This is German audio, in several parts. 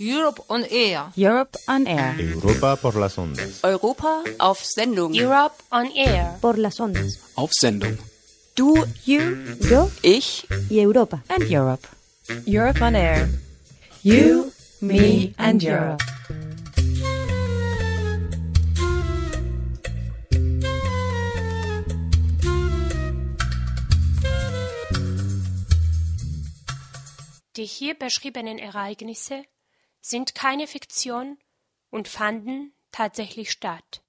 Europe on Air. Europe on Air. Europa por las ondas. Europa auf Sendung. Europe on Air. Por las ondas. Auf Sendung. Du, You, yo ich, y Europa. And Europe. Europe on Air. You, me and Europe. Die hier beschriebenen Ereignisse sind keine Fiktion und fanden tatsächlich statt.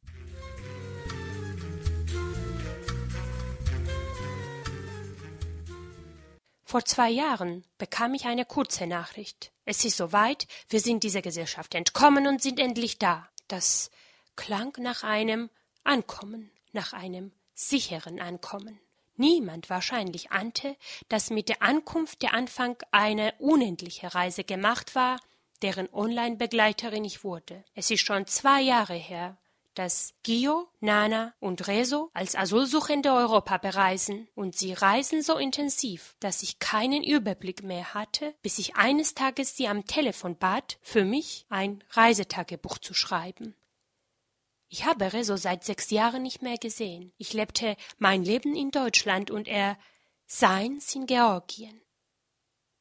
Vor zwei Jahren bekam ich eine kurze Nachricht. Es ist soweit, wir sind dieser Gesellschaft entkommen und sind endlich da. Das klang nach einem Ankommen, nach einem sicheren Ankommen. Niemand wahrscheinlich ahnte, dass mit der Ankunft der Anfang eine unendliche Reise gemacht war, deren Online-Begleiterin ich wurde. Es ist schon zwei Jahre her, dass Gio, Nana und Rezo als Asylsuchende Europa bereisen und sie reisen so intensiv, dass ich keinen Überblick mehr hatte, bis ich eines Tages sie am Telefon bat, für mich ein Reisetagebuch zu schreiben. Ich habe Rezo seit sechs Jahren nicht mehr gesehen. Ich lebte mein Leben in Deutschland und er seins in Georgien.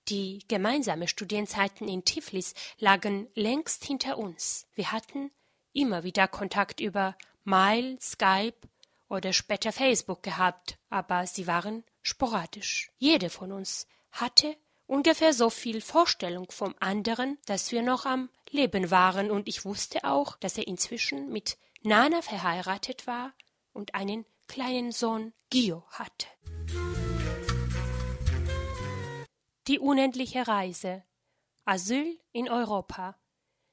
Die gemeinsame Studienzeiten in Tiflis lagen längst hinter uns. Wir hatten immer wieder Kontakt über Mail, Skype oder später Facebook gehabt, aber sie waren sporadisch. Jede von uns hatte ungefähr so viel Vorstellung vom anderen, dass wir noch am Leben waren, und ich wusste auch, dass er inzwischen mit Nana verheiratet war und einen kleinen Sohn Gio hatte. Die unendliche Reise. Asyl in Europa.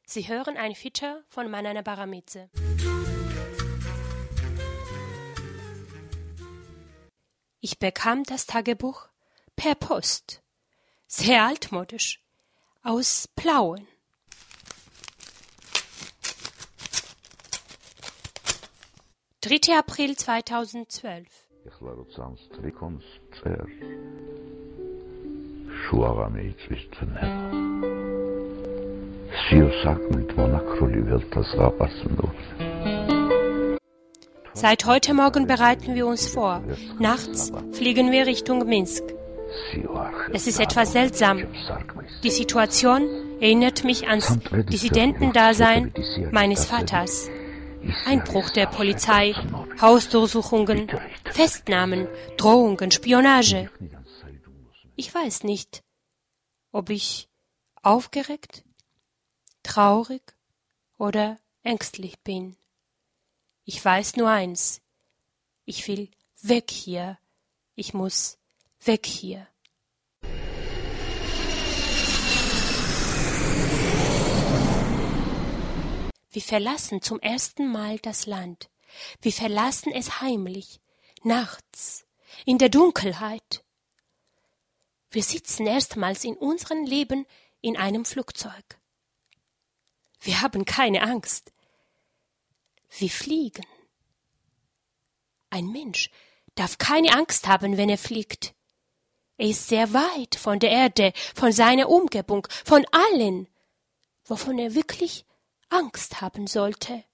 Sie hören ein Feature von Manana Baramitze. Ich bekam das Tagebuch per Post. Sehr altmodisch. Aus Plauen. Dritter April 2012. Suaramiicvistanevo. Seit heute Morgen bereiten wir uns vor. Nachts fliegen wir Richtung Minsk. Es ist etwas seltsam. Die Situation erinnert mich ans Dissidentendasein meines Vaters. Einbruch der Polizei, Hausdurchsuchungen, Festnahmen, Drohungen, Spionage. Ich weiß nicht, ob ich aufgeregt, traurig oder ängstlich bin. Ich weiß nur eins. Ich will weg hier. Ich muss weg hier. Wir verlassen zum ersten Mal das Land. Wir verlassen es heimlich, nachts, in der Dunkelheit. Wir sitzen erstmals in unserem Leben in einem Flugzeug. Wir haben keine Angst. Wir fliegen. Ein Mensch darf keine Angst haben, wenn er fliegt. Er ist sehr weit von der Erde, von seiner Umgebung, von allen, wovon er wirklich Angst haben sollte.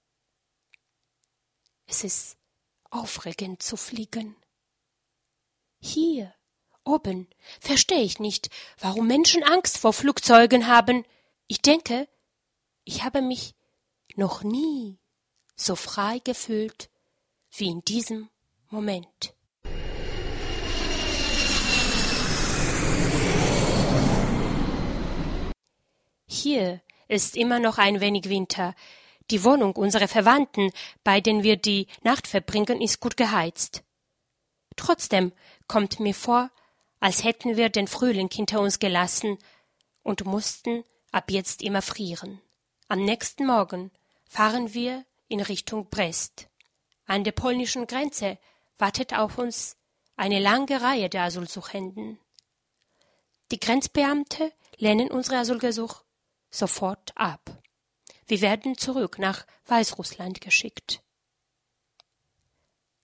Es ist aufregend zu fliegen. Hier oben verstehe ich nicht, warum Menschen Angst vor Flugzeugen haben. Ich denke, ich habe mich noch nie so frei gefühlt wie in diesem Moment. Hier ist immer noch ein wenig Winter. Die Wohnung unserer Verwandten, bei denen wir die Nacht verbringen, ist gut geheizt. Trotzdem kommt mir vor, als hätten wir den Frühling hinter uns gelassen und mussten ab jetzt immer frieren. Am nächsten Morgen fahren wir in Richtung Brest. An der polnischen Grenze wartet auf uns eine lange Reihe der Asylsuchenden. Die Grenzbeamte lehnen unsere Asylgesuch sofort ab. Wir werden zurück nach Weißrussland geschickt.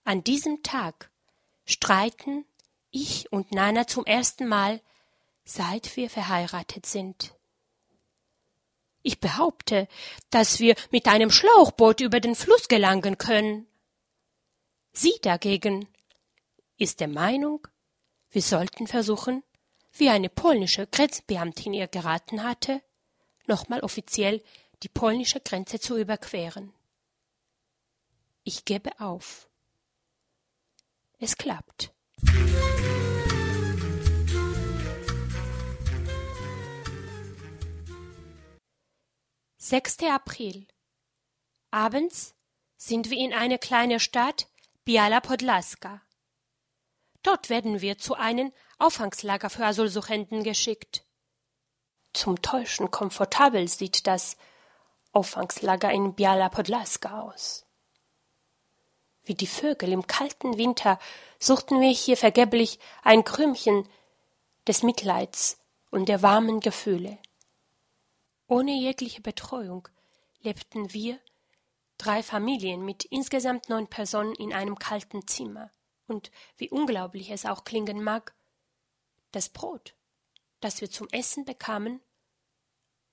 An diesem Tag streiten ich und Nana, zum ersten Mal, seit wir verheiratet sind. Ich behaupte, dass wir mit einem Schlauchboot über den Fluss gelangen können. Sie dagegen ist der Meinung, wir sollten versuchen, wie eine polnische Grenzbeamtin ihr geraten hatte, nochmal offiziell die polnische Grenze zu überqueren. Ich gebe auf. Es klappt. 6. April. Abends sind wir in eine kleine Stadt, Biala Podlaska. Dort werden wir zu einem Auffangslager für Asylsuchenden geschickt. Zum Täuschen komfortabel sieht das Auffangslager in Biala Podlaska aus. Wie die Vögel im kalten Winter suchten wir hier vergeblich ein Krümchen des Mitleids und der warmen Gefühle. Ohne jegliche Betreuung lebten wir, drei Familien mit insgesamt neun Personen in einem kalten Zimmer. Und wie unglaublich es auch klingen mag, das Brot, das wir zum Essen bekamen,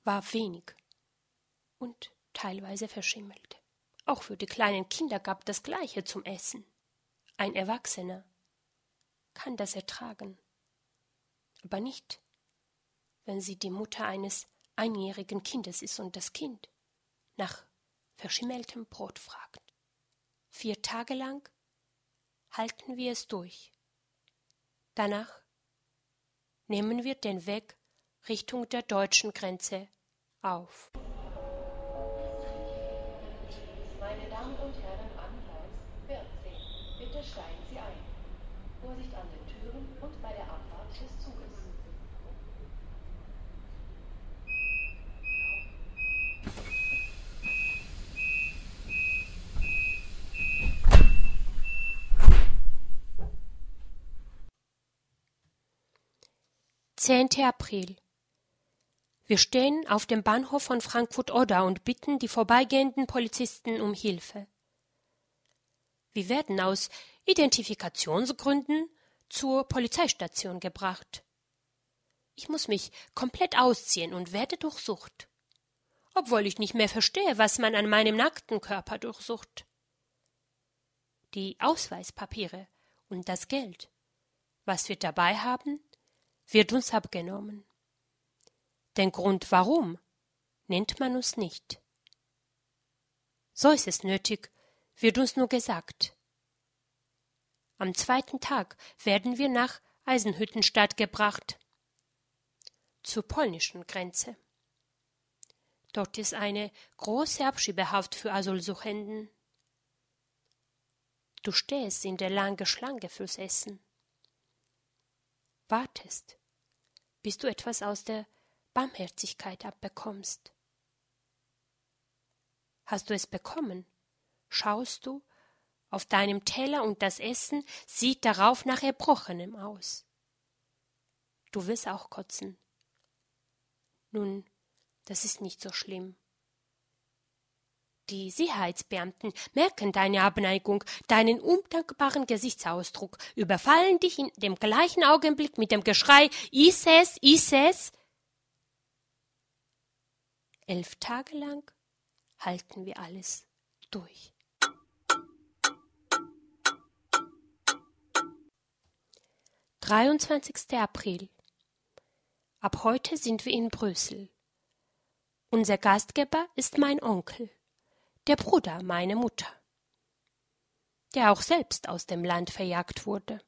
war wenig und teilweise verschimmelt. Auch für die kleinen Kinder gab das Gleiche zum Essen. Ein Erwachsener kann das ertragen, aber nicht, wenn sie die Mutter eines einjährigen Kindes ist und das Kind nach verschimmeltem Brot fragt. Vier Tage lang halten wir es durch. Danach nehmen wir den Weg Richtung der deutschen Grenze auf. Vorsicht an den Türen und bei der Abfahrt des Zuges. 10. April. Wir stehen auf dem Bahnhof von Frankfurt-Oder und bitten die vorbeigehenden Polizisten um Hilfe. Wir werden aus Identifikationsgründen zur Polizeistation gebracht. Ich muss mich komplett ausziehen und werde durchsucht, obwohl ich nicht mehr verstehe, was man an meinem nackten Körper durchsucht. Die Ausweispapiere und das Geld, was wir dabei haben, wird uns abgenommen. Den Grund warum nennt man uns nicht. So ist es nötig, wird uns nur gesagt. Am zweiten Tag werden wir nach Eisenhüttenstadt gebracht, zur polnischen Grenze. Dort ist eine große Abschiebehaft für Asylsuchenden. Du stehst in der langen Schlange fürs Essen wartest, bis du etwas aus der Barmherzigkeit abbekommst. Hast du es bekommen? Schaust du auf deinem Teller und das Essen sieht darauf nach Erbrochenem aus. Du willst auch kotzen. Nun, das ist nicht so schlimm. Die Sicherheitsbeamten merken deine Abneigung, deinen undankbaren Gesichtsausdruck, überfallen dich in dem gleichen Augenblick mit dem Geschrei Ises, Ises. Elf Tage lang halten wir alles durch. Dreiundzwanzigster April. Ab heute sind wir in Brüssel. Unser Gastgeber ist mein Onkel der Bruder meiner Mutter, der auch selbst aus dem Land verjagt wurde.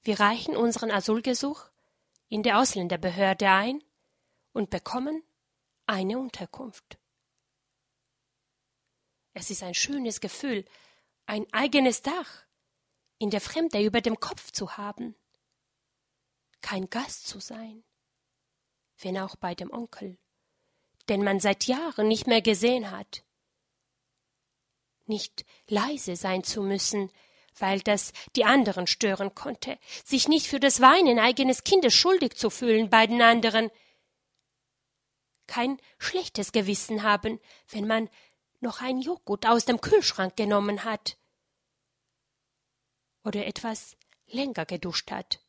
Wir reichen unseren Asylgesuch in der Ausländerbehörde ein und bekommen eine Unterkunft. Es ist ein schönes Gefühl, ein eigenes Dach in der Fremde über dem Kopf zu haben, kein Gast zu sein, wenn auch bei dem Onkel. Den man seit Jahren nicht mehr gesehen hat. Nicht leise sein zu müssen, weil das die anderen stören konnte, sich nicht für das Weinen eigenes Kindes schuldig zu fühlen bei den anderen, kein schlechtes Gewissen haben, wenn man noch ein Joghurt aus dem Kühlschrank genommen hat oder etwas länger geduscht hat,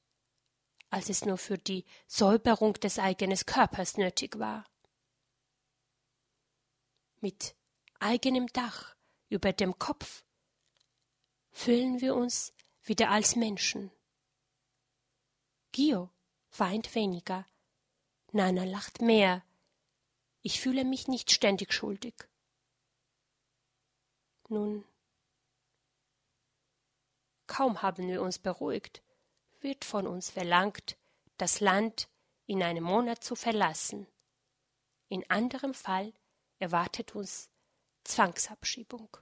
als es nur für die Säuberung des eigenen Körpers nötig war. mit eigenem Dach über dem Kopf, fühlen wir uns wieder als Menschen. Gio weint weniger, Nana lacht mehr. Ich fühle mich nicht ständig schuldig. Nun, kaum haben wir uns beruhigt, wird von uns verlangt, das Land in einem Monat zu verlassen. In anderem Fall erwartet uns Zwangsabschiebung.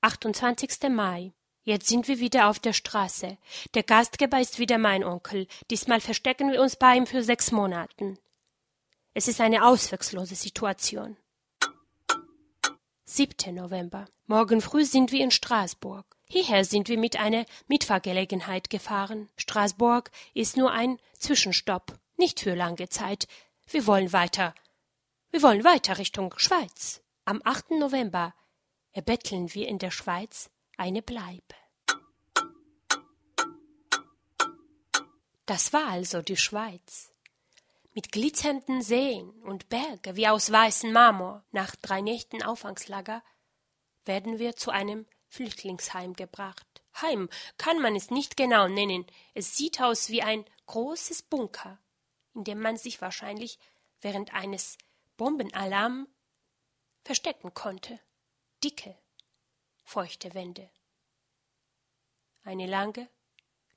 Achtundzwanzigster Mai. Jetzt sind wir wieder auf der Straße. Der Gastgeber ist wieder mein Onkel. Diesmal verstecken wir uns bei ihm für sechs Monaten. Es ist eine auswegslose Situation. 7. November. Morgen früh sind wir in Straßburg. Hierher sind wir mit einer Mitfahrgelegenheit gefahren. Straßburg ist nur ein Zwischenstopp, nicht für lange Zeit. Wir wollen weiter. Wir wollen weiter Richtung Schweiz. Am 8. November erbetteln wir in der Schweiz eine Bleibe. Das war also die Schweiz. Mit glitzernden Seen und Berge wie aus weißem Marmor. Nach drei Nächten Auffangslager werden wir zu einem Flüchtlingsheim gebracht. Heim kann man es nicht genau nennen. Es sieht aus wie ein großes Bunker, in dem man sich wahrscheinlich während eines Bombenalarm verstecken konnte. Dicke, feuchte Wände. Eine lange,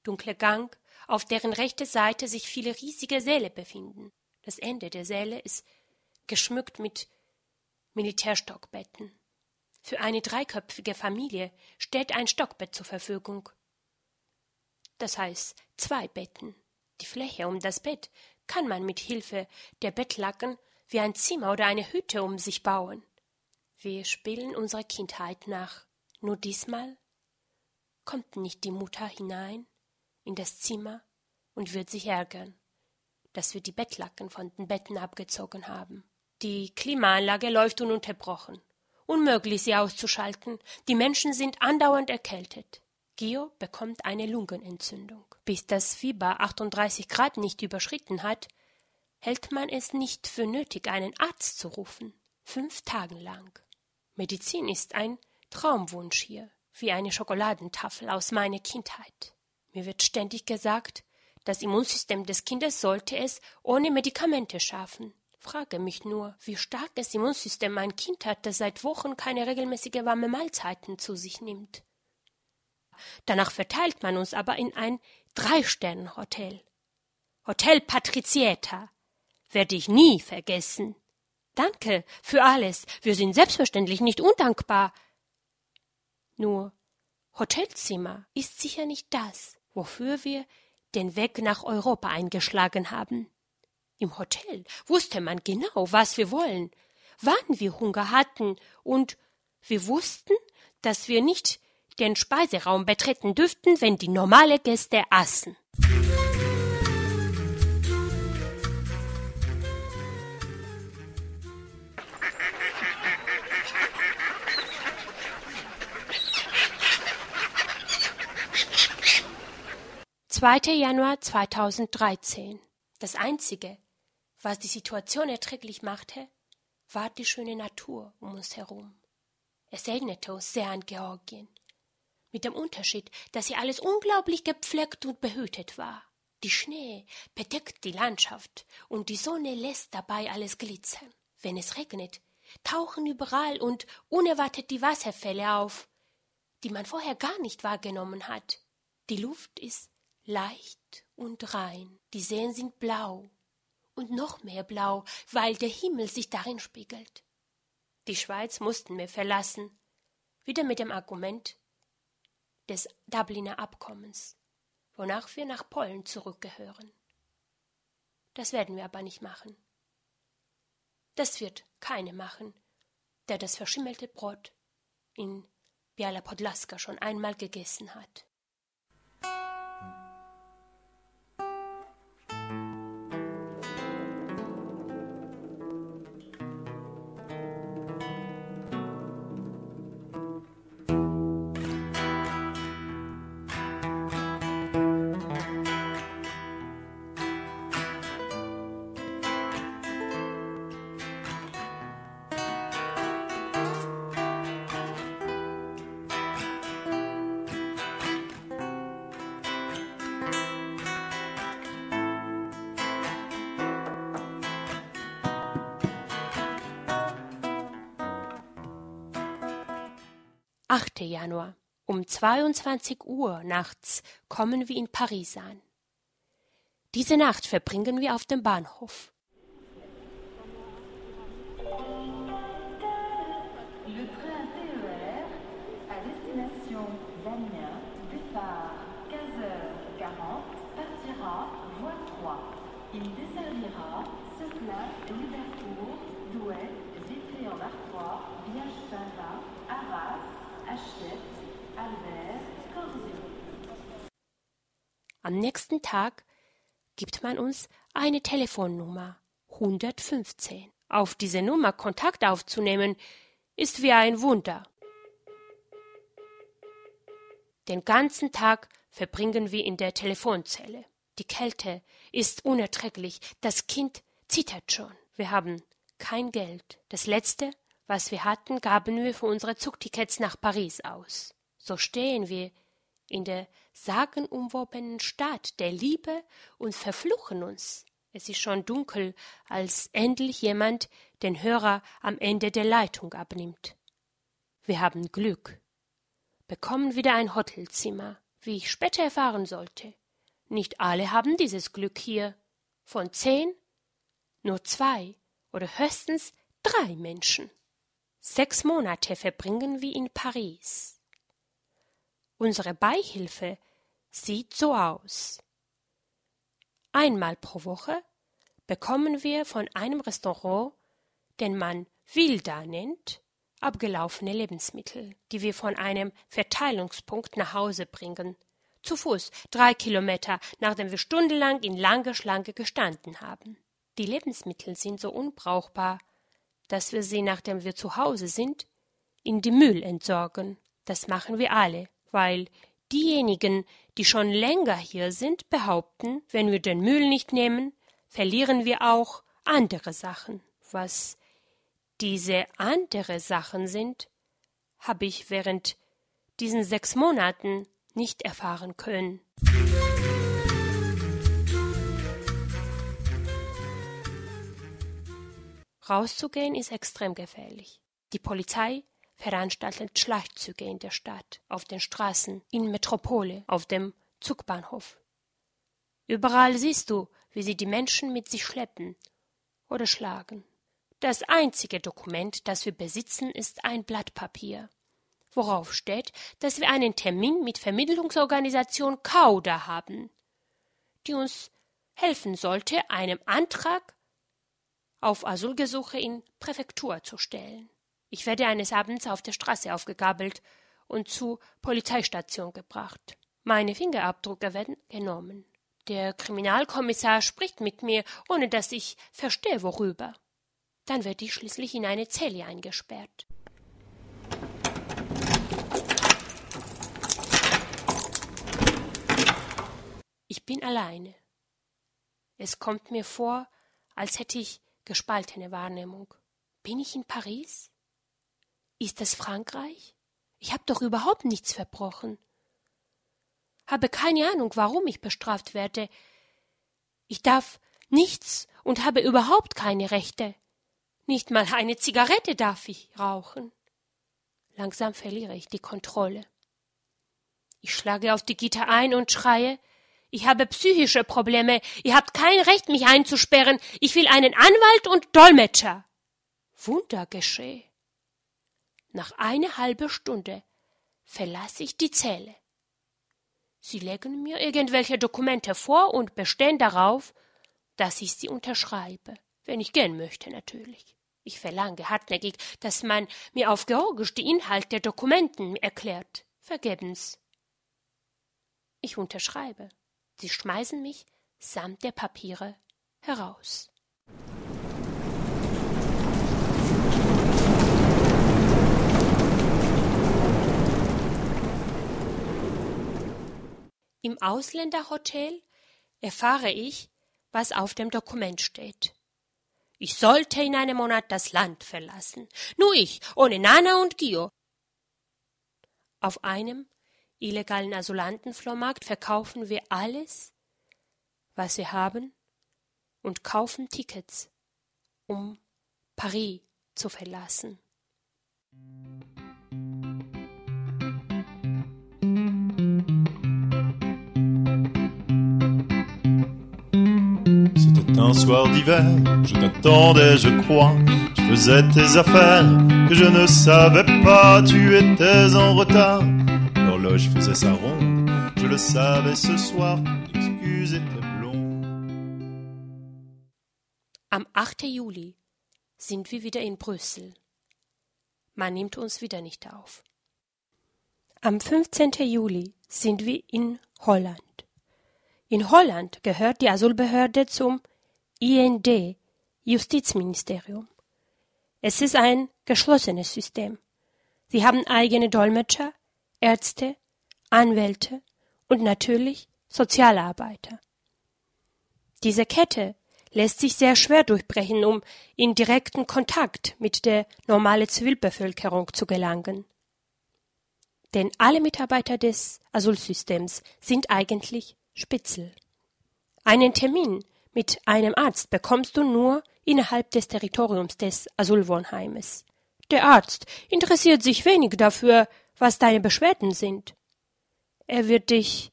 dunkle Gang, auf deren rechte Seite sich viele riesige Säle befinden. Das Ende der Säle ist geschmückt mit Militärstockbetten. Für eine dreiköpfige Familie steht ein Stockbett zur Verfügung. Das heißt zwei Betten. Die Fläche um das Bett kann man mit Hilfe der Bettlaken wie ein Zimmer oder eine Hütte um sich bauen. Wir spielen unserer Kindheit nach. Nur diesmal kommt nicht die Mutter hinein in das Zimmer und wird sich ärgern, dass wir die Bettlaken von den Betten abgezogen haben. Die Klimaanlage läuft ununterbrochen. Unmöglich, sie auszuschalten. Die Menschen sind andauernd erkältet. Gio bekommt eine Lungenentzündung. Bis das Fieber 38 Grad nicht überschritten hat, hält man es nicht für nötig, einen Arzt zu rufen. Fünf Tage lang. Medizin ist ein Traumwunsch hier, wie eine Schokoladentafel aus meiner Kindheit. Mir wird ständig gesagt, das Immunsystem des Kindes sollte es ohne Medikamente schaffen. Frage mich nur, wie stark das Immunsystem ein Kind hat, das seit Wochen keine regelmäßige warme Mahlzeiten zu sich nimmt. Danach verteilt man uns aber in ein Drei-Sternen-Hotel. Hotel Patrizieta. Werde ich nie vergessen. Danke für alles. Wir sind selbstverständlich nicht undankbar. Nur Hotelzimmer ist sicher nicht das, wofür wir den Weg nach Europa eingeschlagen haben. Im Hotel wusste man genau, was wir wollen, wann wir Hunger hatten, und wir wussten, dass wir nicht den Speiseraum betreten dürften, wenn die normale Gäste aßen. 2. Januar 2013. Das Einzige, was die Situation erträglich machte, war die schöne Natur um uns herum. Es erinnerte uns sehr an Georgien. Mit dem Unterschied, dass hier alles unglaublich gepflegt und behütet war. Die Schnee bedeckt die Landschaft und die Sonne lässt dabei alles glitzern. Wenn es regnet, tauchen überall und unerwartet die Wasserfälle auf, die man vorher gar nicht wahrgenommen hat. Die Luft ist leicht und rein. Die Seen sind blau und noch mehr blau, weil der Himmel sich darin spiegelt. Die Schweiz mussten wir verlassen, wieder mit dem Argument des Dubliner Abkommens, wonach wir nach Polen zurückgehören. Das werden wir aber nicht machen. Das wird keine machen, der das verschimmelte Brot in Biala Podlaska schon einmal gegessen hat. 8. Januar. Um 22 Uhr nachts kommen wir in Paris an. Diese Nacht verbringen wir auf dem Bahnhof. Le train TER à destination d'Amiens, départ 15h40, partira voie 3. Il desservira Seclin, Liverpool, Douai, Vitry-en-Artois, Liège-Saint-Va, Arras. Am nächsten Tag gibt man uns eine Telefonnummer 115. Auf diese Nummer Kontakt aufzunehmen, ist wie ein Wunder. Den ganzen Tag verbringen wir in der Telefonzelle. Die Kälte ist unerträglich, das Kind zittert schon. Wir haben kein Geld. Das letzte, was wir hatten, gaben wir für unsere Zugtickets nach Paris aus. So stehen wir in der sagenumwobenen Stadt der Liebe und verfluchen uns. Es ist schon dunkel, als endlich jemand den Hörer am Ende der Leitung abnimmt. Wir haben Glück. Bekommen wieder ein Hotelzimmer, wie ich später erfahren sollte. Nicht alle haben dieses Glück hier. Von zehn nur zwei oder höchstens drei Menschen. Sechs Monate verbringen wir in Paris. Unsere Beihilfe sieht so aus. Einmal pro Woche bekommen wir von einem Restaurant, den man Wilda nennt, abgelaufene Lebensmittel, die wir von einem Verteilungspunkt nach Hause bringen. Zu Fuß, drei Kilometer, nachdem wir stundenlang in langer Schlange gestanden haben. Die Lebensmittel sind so unbrauchbar, dass wir sie, nachdem wir zu Hause sind, in die Müll entsorgen. Das machen wir alle, weil diejenigen, die schon länger hier sind, behaupten, wenn wir den Müll nicht nehmen, verlieren wir auch andere Sachen. Was diese andere Sachen sind, habe ich während diesen sechs Monaten nicht erfahren können. Rauszugehen ist extrem gefährlich. Die Polizei veranstaltet Schlachtzüge in der Stadt, auf den Straßen, in Metropole, auf dem Zugbahnhof. Überall siehst du, wie sie die Menschen mit sich schleppen oder schlagen. Das einzige Dokument, das wir besitzen, ist ein Blatt Papier, worauf steht, dass wir einen Termin mit Vermittlungsorganisation Kauda haben, die uns helfen sollte, einen Antrag auf Asylgesuche in Präfektur zu stellen. Ich werde eines Abends auf der Straße aufgegabelt und zur Polizeistation gebracht. Meine Fingerabdrücke werden genommen. Der Kriminalkommissar spricht mit mir, ohne dass ich verstehe, worüber. Dann werde ich schließlich in eine Zelle eingesperrt. Ich bin alleine. Es kommt mir vor, als hätte ich gespaltene Wahrnehmung. Bin ich in Paris? Ist es Frankreich? Ich habe doch überhaupt nichts verbrochen. Habe keine Ahnung, warum ich bestraft werde. Ich darf nichts und habe überhaupt keine Rechte. Nicht mal eine Zigarette darf ich rauchen. Langsam verliere ich die Kontrolle. Ich schlage auf die Gitter ein und schreie Ich habe psychische Probleme. Ihr habt kein Recht, mich einzusperren. Ich will einen Anwalt und Dolmetscher. Wunder geschehe. Nach einer halben Stunde verlasse ich die Zelle. Sie legen mir irgendwelche Dokumente vor und bestehen darauf, dass ich sie unterschreibe, wenn ich gehen möchte natürlich. Ich verlange hartnäckig, dass man mir auf Georgisch die Inhalt der Dokumenten erklärt. Vergebens. Ich unterschreibe. Sie schmeißen mich samt der Papiere heraus. Im Ausländerhotel erfahre ich, was auf dem Dokument steht. Ich sollte in einem Monat das Land verlassen. Nur ich, ohne Nana und Gio. Auf einem illegalen Asylantenflohmarkt verkaufen wir alles, was wir haben, und kaufen Tickets, um Paris zu verlassen. C'était un soir d'hiver, je t'attendais, je crois. Tu faisais tes affaires que je ne savais pas, tu étais en retard. L'horloge faisait sa ronde. Je le savais ce soir. L'excuse était blonde. Am 8. Juli sind wir wieder in Brüssel. Man nimmt uns wieder nicht auf. Am 15. Juli sind wir in Holland. In Holland gehört die Asylbehörde zum IND, Justizministerium. Es ist ein geschlossenes System. Sie haben eigene Dolmetscher, Ärzte, Anwälte und natürlich Sozialarbeiter. Diese Kette lässt sich sehr schwer durchbrechen, um in direkten Kontakt mit der normalen Zivilbevölkerung zu gelangen. Denn alle Mitarbeiter des Asylsystems sind eigentlich Spitzel. Einen Termin mit einem Arzt bekommst du nur innerhalb des Territoriums des Asylwohnheimes. Der Arzt interessiert sich wenig dafür, was deine Beschwerden sind. Er wird dich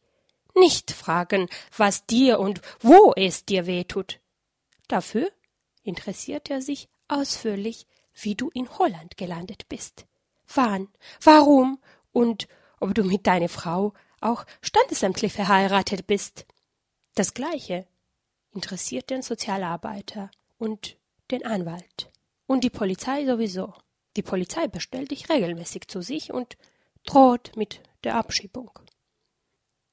nicht fragen, was dir und wo es dir weh tut. Dafür interessiert er sich ausführlich, wie du in Holland gelandet bist, wann, warum und ob du mit deiner Frau auch standesamtlich verheiratet bist. Das Gleiche interessiert den Sozialarbeiter und den Anwalt und die Polizei sowieso. Die Polizei bestellt dich regelmäßig zu sich und droht mit der Abschiebung.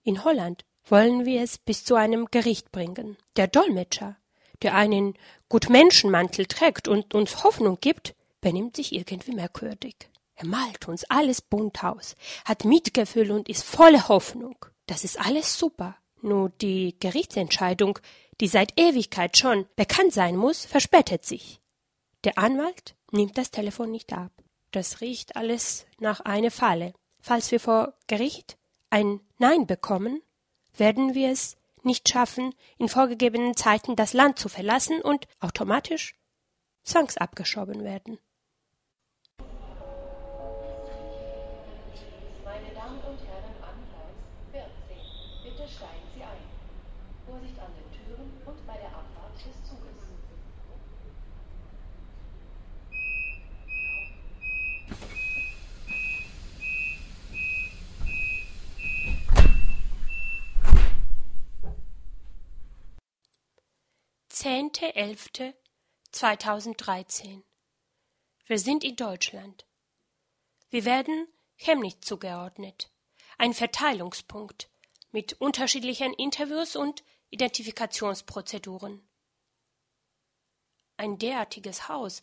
In Holland wollen wir es bis zu einem Gericht bringen. Der Dolmetscher, der einen Gutmenschenmantel trägt und uns Hoffnung gibt, benimmt sich irgendwie merkwürdig. Er malt uns alles bunt aus, hat Mitgefühl und ist voller Hoffnung. Das ist alles super. Nur die Gerichtsentscheidung, die seit Ewigkeit schon bekannt sein muss, verspätet sich. Der Anwalt nimmt das Telefon nicht ab. Das riecht alles nach einer Falle. Falls wir vor Gericht ein Nein bekommen, werden wir es nicht schaffen, in vorgegebenen Zeiten das Land zu verlassen und automatisch zwangsabgeschoben werden. 10.11.2013. Wir sind in Deutschland. Wir werden Chemnitz zugeordnet. Ein Verteilungspunkt mit unterschiedlichen Interviews und Identifikationsprozeduren. Ein derartiges Haus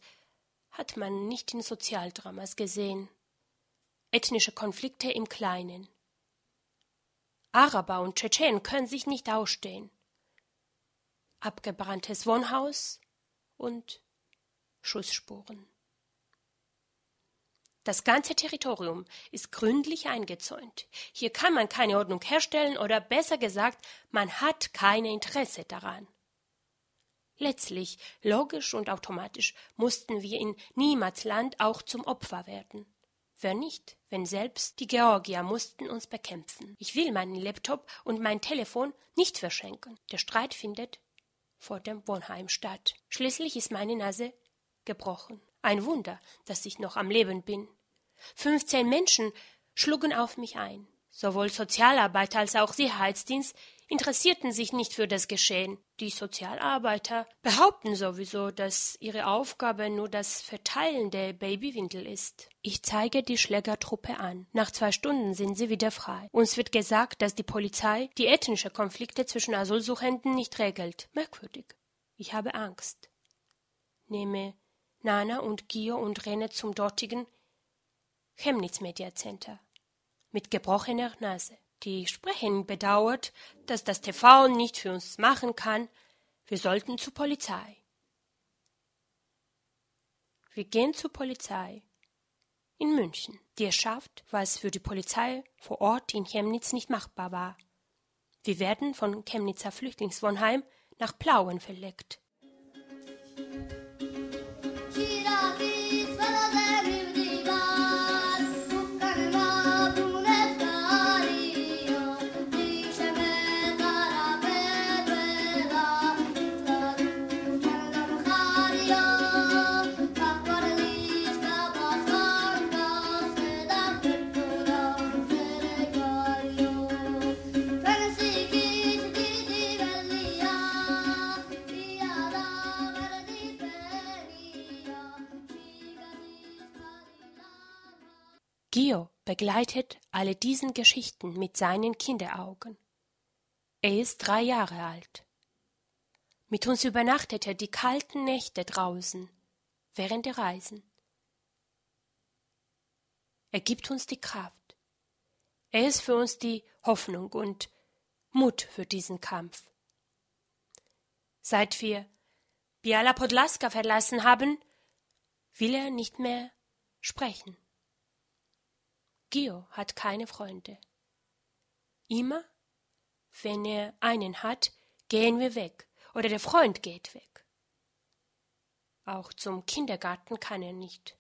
hat man nicht in Sozialdramas gesehen. Ethnische Konflikte im Kleinen. Araber und Tschetschenen können sich nicht ausstehen. Abgebranntes Wohnhaus und Schussspuren. Das ganze Territorium ist gründlich eingezäunt. Hier kann man keine Ordnung herstellen oder besser gesagt, man hat kein Interesse daran. Letztlich, logisch und automatisch, mussten wir in Niemandsland auch zum Opfer werden. Wer nicht, wenn selbst die Georgier mussten uns bekämpfen. Ich will meinen Laptop und mein Telefon nicht verschenken. Der Streit findet vor dem Wohnheim statt. Schließlich ist meine Nase gebrochen. Ein Wunder, dass ich noch am Leben bin. Fünfzehn Menschen schlugen auf mich ein. Sowohl Sozialarbeiter als auch Sicherheitsdienst interessierten sich nicht für das Geschehen. Die Sozialarbeiter behaupten sowieso, dass ihre Aufgabe nur das Verteilen der Babywindel ist. Ich zeige die Schlägertruppe an. Nach zwei Stunden sind sie wieder frei. Uns wird gesagt, dass die Polizei die ethnische Konflikte zwischen Asylsuchenden nicht regelt. Merkwürdig. Ich habe Angst. Nehme Nana und Gio und renne zum dortigen Chemnitz Media Center mit gebrochener Nase. Die Sprecherin bedauert, dass das TV nicht für uns machen kann. Wir sollten zur Polizei. Wir gehen zur Polizei in München, die es schafft, was für die Polizei vor Ort in Chemnitz nicht machbar war. Wir werden von Chemnitzer Flüchtlingswohnheim nach Plauen verlegt. Begleitet alle diesen Geschichten mit seinen Kinderaugen. Er ist drei Jahre alt. Mit uns übernachtet er die kalten Nächte draußen während der Reisen. Er gibt uns die Kraft. Er ist für uns die Hoffnung und Mut für diesen Kampf. Seit wir Biala Podlaska verlassen haben, will er nicht mehr sprechen. Gio hat keine Freunde. Immer, wenn er einen hat, gehen wir weg oder der Freund geht weg. Auch zum Kindergarten kann er nicht.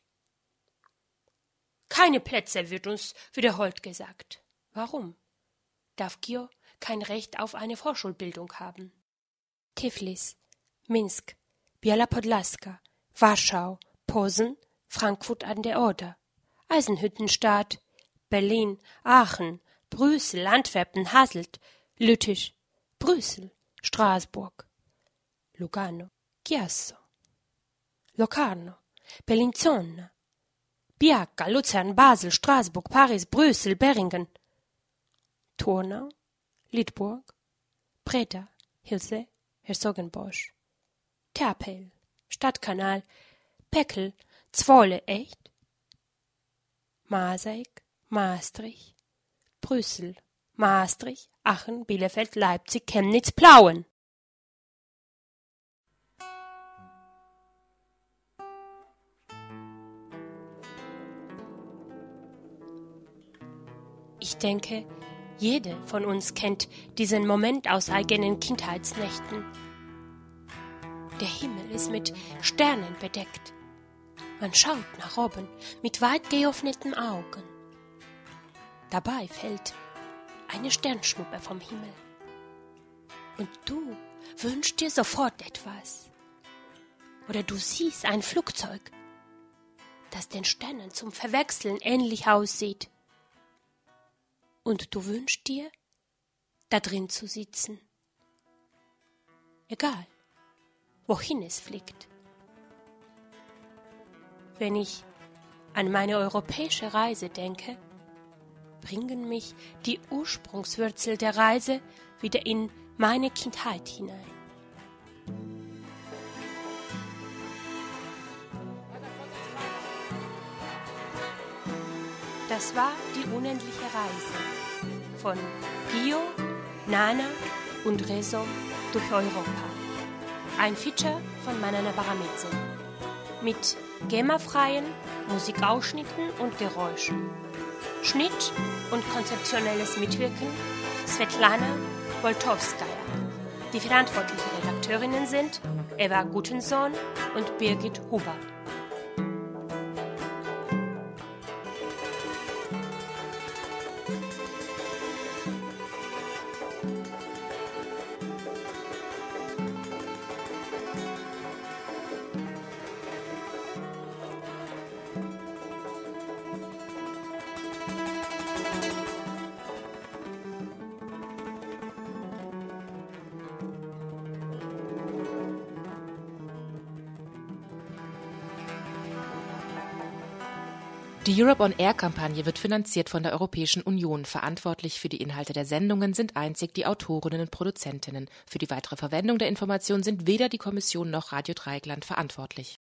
Keine Plätze wird uns wiederholt gesagt. Warum? Darf Gio kein Recht auf eine Vorschulbildung haben? Tiflis, Minsk, Biela Podlaska, Warschau, Posen, Frankfurt an der Oder, Eisenhüttenstadt, Berlin, Aachen, Brüssel, Antwerpen, Hasselt, Lüttich, Brüssel, Straßburg, Lugano, Chiasso, Locarno, Bellinzona, Biacca, Luzern, Basel, Straßburg, Paris, Brüssel, Beringen, Turnau, Lidburg, Breda, Hilse, Herzogenbosch, Terpel, Stadtkanal, Peckel, Zwolle, echt? Maaseik, Maastricht, Brüssel, Maastricht, Aachen, Bielefeld, Leipzig, Chemnitz, Plauen. Ich denke, jede von uns kennt diesen Moment aus eigenen Kindheitsnächten. Der Himmel ist mit Sternen bedeckt. Man schaut nach oben mit weit geöffneten Augen. Dabei fällt eine Sternschnuppe vom Himmel. Und du wünschst dir sofort etwas. Oder du siehst ein Flugzeug, das den Sternen zum Verwechseln ähnlich aussieht und du wünschst dir, da drin zu sitzen. Egal, wohin es fliegt. Wenn ich an meine europäische Reise denke, bringen mich die Ursprungswürzel der Reise wieder in meine Kindheit hinein. Das war die unendliche Reise von Gio, Nana und Rezo durch Europa. Ein Feature von Manana Baramidze. Mit GEMA-freien Musikausschnitten und Geräuschen. Schnitt und konzeptionelles Mitwirken Svetlana Woltowskaja. Die verantwortlichen Redakteurinnen sind Eva Gutensohn und Birgit Huber. Die Europe on Air Kampagne wird finanziert von der Europäischen Union. Verantwortlich für die Inhalte der Sendungen sind einzig die Autorinnen und Produzentinnen. Für die weitere Verwendung der Informationen sind weder die Kommission noch Radio Dreieckland verantwortlich.